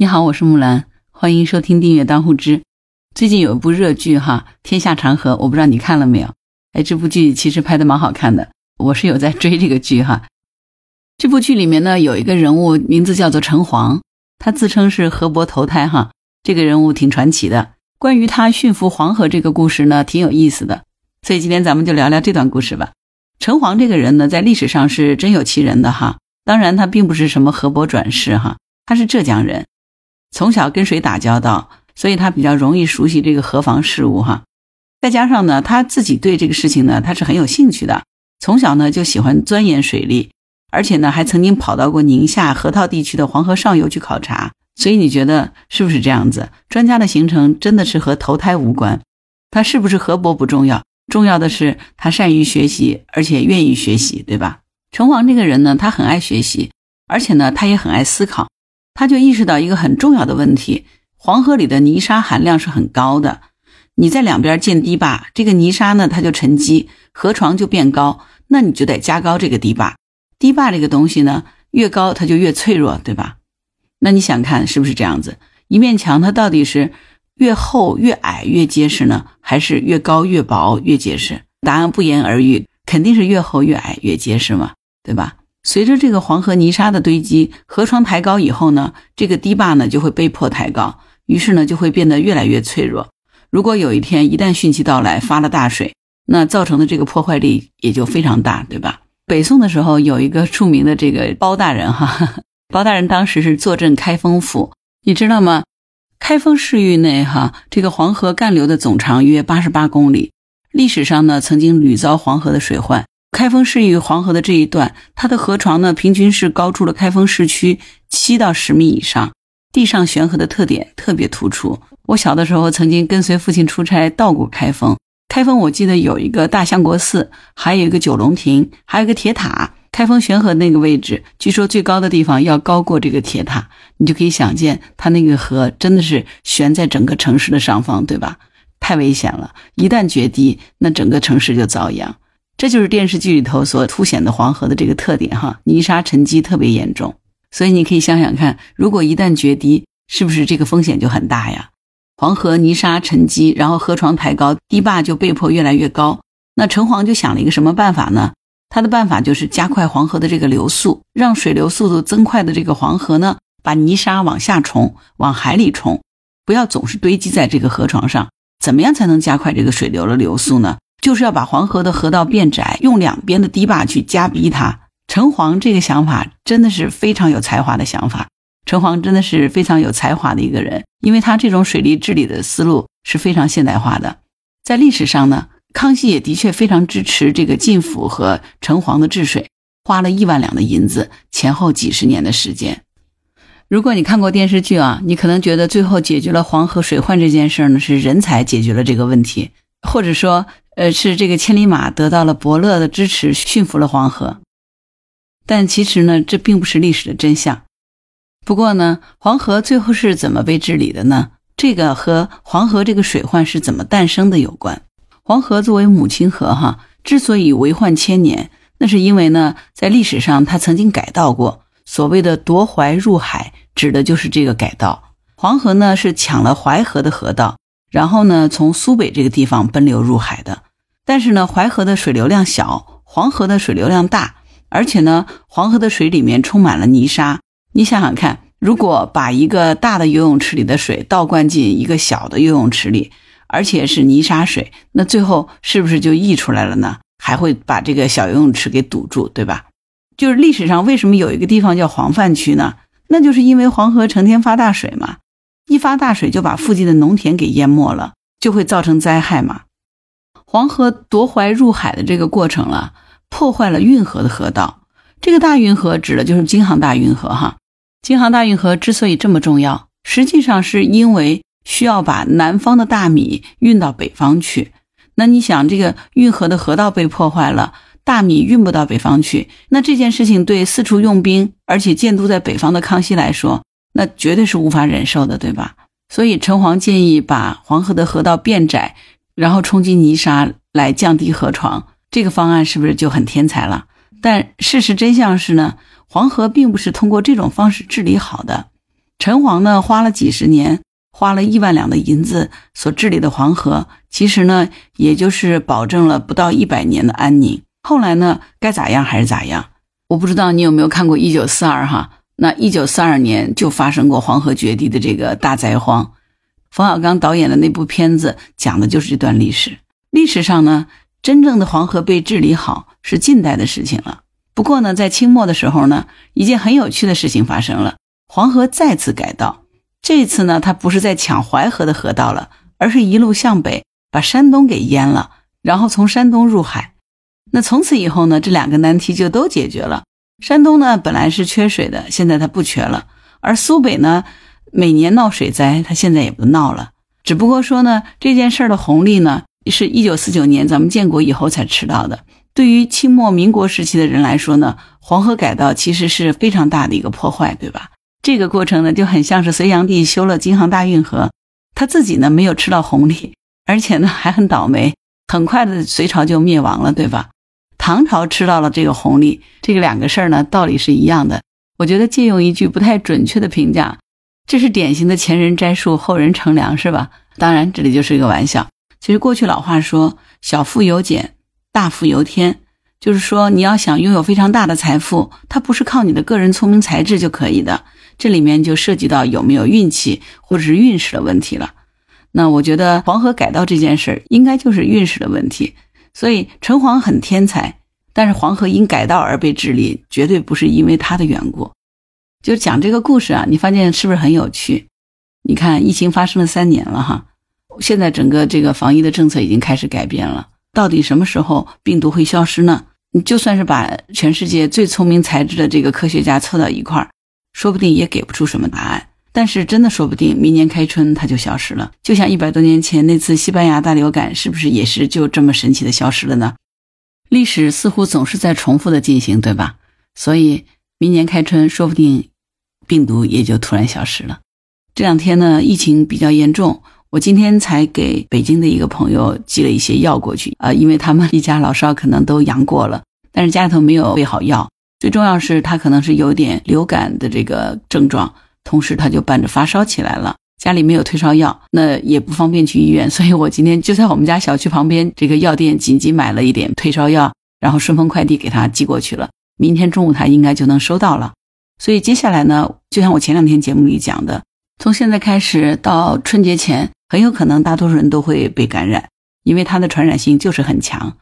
你好，我是木兰，欢迎收听订阅当户知。最近有一部热剧哈，《天下长河》，我不知道你看了没有？哎，这部剧其实拍的蛮好看的，我是有在追这个剧哈。这部剧里面呢，有一个人物名字叫做陈黄，他自称是河伯投胎哈，这个人物挺传奇的。关于他驯服黄河这个故事呢，挺有意思的，所以今天咱们就聊聊这段故事吧。陈黄这个人呢，在历史上是真有其人的哈，当然他并不是什么河伯转世哈，他是浙江人。从小跟水打交道，所以他比较容易熟悉这个河防事务哈。再加上呢，他自己对这个事情呢，他是很有兴趣的。从小呢就喜欢钻研水利，而且呢还曾经跑到过宁夏河套地区的黄河上游去考察。所以你觉得是不是这样子？专家的形成真的是和投胎无关，他是不是河伯不重要，重要的是他善于学习，而且愿意学习，对吧？陈黄这个人呢，他很爱学习，而且呢他也很爱思考。他就意识到一个很重要的问题：黄河里的泥沙含量是很高的。你在两边建堤坝，这个泥沙呢，它就沉积，河床就变高。那你就得加高这个堤坝。堤坝这个东西呢，越高它就越脆弱，对吧？那你想看是不是这样子？一面墙它到底是越厚越矮越结实呢，还是越高越薄越结实？答案不言而喻，肯定是越厚越矮越结实嘛，对吧？随着这个黄河泥沙的堆积，河床抬高以后呢，这个堤坝呢就会被迫抬高，于是呢就会变得越来越脆弱。如果有一天一旦汛期到来发了大水，那造成的这个破坏力也就非常大，对吧？北宋的时候有一个著名的这个包大人哈，包大人当时是坐镇开封府，你知道吗？开封市域内哈，这个黄河干流的总长约八十八公里，历史上呢曾经屡遭黄河的水患。开封市与黄河的这一段，它的河床呢，平均是高出了开封市区七到十米以上，地上悬河的特点特别突出。我小的时候曾经跟随父亲出差到过开封，开封我记得有一个大相国寺，还有一个九龙亭，还有一个铁塔。开封悬河那个位置，据说最高的地方要高过这个铁塔，你就可以想见，它那个河真的是悬在整个城市的上方，对吧？太危险了，一旦决堤，那整个城市就遭殃。这就是电视剧里头所凸显的黄河的这个特点哈，泥沙沉积特别严重，所以你可以想想看，如果一旦决堤，是不是这个风险就很大呀？黄河泥沙沉积，然后河床抬高，堤坝就被迫越来越高。那城隍就想了一个什么办法呢？他的办法就是加快黄河的这个流速，让水流速度增快的这个黄河呢，把泥沙往下冲，往海里冲，不要总是堆积在这个河床上。怎么样才能加快这个水流的流速呢？就是要把黄河的河道变窄，用两边的堤坝去夹逼它。陈黄这个想法真的是非常有才华的想法。陈黄真的是非常有才华的一个人，因为他这种水利治理的思路是非常现代化的。在历史上呢，康熙也的确非常支持这个晋府和陈黄的治水，花了亿万两的银子，前后几十年的时间。如果你看过电视剧啊，你可能觉得最后解决了黄河水患这件事呢，是人才解决了这个问题，或者说。呃，是这个千里马得到了伯乐的支持，驯服了黄河。但其实呢，这并不是历史的真相。不过呢，黄河最后是怎么被治理的呢？这个和黄河这个水患是怎么诞生的有关。黄河作为母亲河，哈，之所以为患千年，那是因为呢，在历史上它曾经改道过。所谓的夺淮入海，指的就是这个改道。黄河呢，是抢了淮河的河道，然后呢，从苏北这个地方奔流入海的。但是呢，淮河的水流量小，黄河的水流量大，而且呢，黄河的水里面充满了泥沙。你想想看，如果把一个大的游泳池里的水倒灌进一个小的游泳池里，而且是泥沙水，那最后是不是就溢出来了呢？还会把这个小游泳池给堵住，对吧？就是历史上为什么有一个地方叫黄泛区呢？那就是因为黄河成天发大水嘛，一发大水就把附近的农田给淹没了，就会造成灾害嘛。黄河夺淮入海的这个过程了，破坏了运河的河道。这个大运河指的就是京杭大运河哈。京杭大运河之所以这么重要，实际上是因为需要把南方的大米运到北方去。那你想，这个运河的河道被破坏了，大米运不到北方去，那这件事情对四处用兵而且建都在北方的康熙来说，那绝对是无法忍受的，对吧？所以陈黄建议把黄河的河道变窄。然后冲击泥沙来降低河床，这个方案是不是就很天才了？但事实真相是呢，黄河并不是通过这种方式治理好的。陈皇呢花了几十年，花了亿万两的银子所治理的黄河，其实呢也就是保证了不到一百年的安宁。后来呢该咋样还是咋样。我不知道你有没有看过《一九四二》哈？那一九四二年就发生过黄河决堤的这个大灾荒。冯小刚导演的那部片子讲的就是这段历史。历史上呢，真正的黄河被治理好是近代的事情了。不过呢，在清末的时候呢，一件很有趣的事情发生了，黄河再次改道。这次呢，它不是在抢淮河的河道了，而是一路向北，把山东给淹了，然后从山东入海。那从此以后呢，这两个难题就都解决了。山东呢，本来是缺水的，现在它不缺了；而苏北呢，每年闹水灾，它现在也不闹了。只不过说呢，这件事儿的红利呢，是一九四九年咱们建国以后才吃到的。对于清末民国时期的人来说呢，黄河改道其实是非常大的一个破坏，对吧？这个过程呢，就很像是隋炀帝修了京杭大运河，他自己呢没有吃到红利，而且呢还很倒霉，很快的隋朝就灭亡了，对吧？唐朝吃到了这个红利，这个两个事儿呢，道理是一样的。我觉得借用一句不太准确的评价，这是典型的前人栽树，后人乘凉，是吧？当然，这里就是一个玩笑。其实过去老话说“小富由俭，大富由天”，就是说你要想拥有非常大的财富，它不是靠你的个人聪明才智就可以的，这里面就涉及到有没有运气或者是运势的问题了。那我觉得黄河改道这件事儿，应该就是运势的问题。所以陈黄很天才，但是黄河因改道而被治理，绝对不是因为他的缘故。就讲这个故事啊，你发现是不是很有趣？你看，疫情发生了三年了哈，现在整个这个防疫的政策已经开始改变了。到底什么时候病毒会消失呢？你就算是把全世界最聪明才智的这个科学家凑到一块儿，说不定也给不出什么答案。但是真的说不定明年开春它就消失了，就像一百多年前那次西班牙大流感，是不是也是就这么神奇的消失了呢？历史似乎总是在重复的进行，对吧？所以明年开春说不定病毒也就突然消失了。这两天呢，疫情比较严重，我今天才给北京的一个朋友寄了一些药过去啊，因为他们一家老少可能都阳过了，但是家里头没有备好药，最重要是他可能是有点流感的这个症状。同时，他就伴着发烧起来了，家里没有退烧药，那也不方便去医院，所以我今天就在我们家小区旁边这个药店紧急买了一点退烧药，然后顺丰快递给他寄过去了。明天中午他应该就能收到了。所以接下来呢，就像我前两天节目里讲的，从现在开始到春节前，很有可能大多数人都会被感染，因为它的传染性就是很强。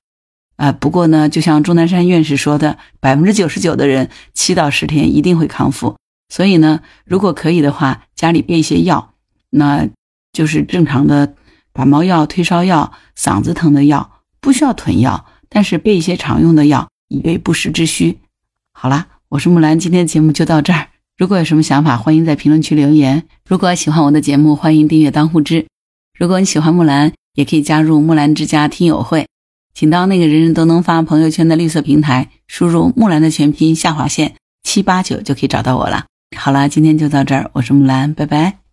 啊，不过呢，就像钟南山院士说的，百分之九十九的人七到十天一定会康复。所以呢，如果可以的话，家里备一些药，那就是正常的感冒药、退烧药、嗓子疼的药，不需要囤药，但是备一些常用的药，以备不时之需。好啦，我是木兰，今天的节目就到这儿。如果有什么想法，欢迎在评论区留言。如果喜欢我的节目，欢迎订阅当户知。如果你喜欢木兰，也可以加入木兰之家听友会，请到那个人人都能发朋友圈的绿色平台，输入木兰的全拼下划线七八九就可以找到我了。好了，今天就到这儿，我是木兰，拜拜。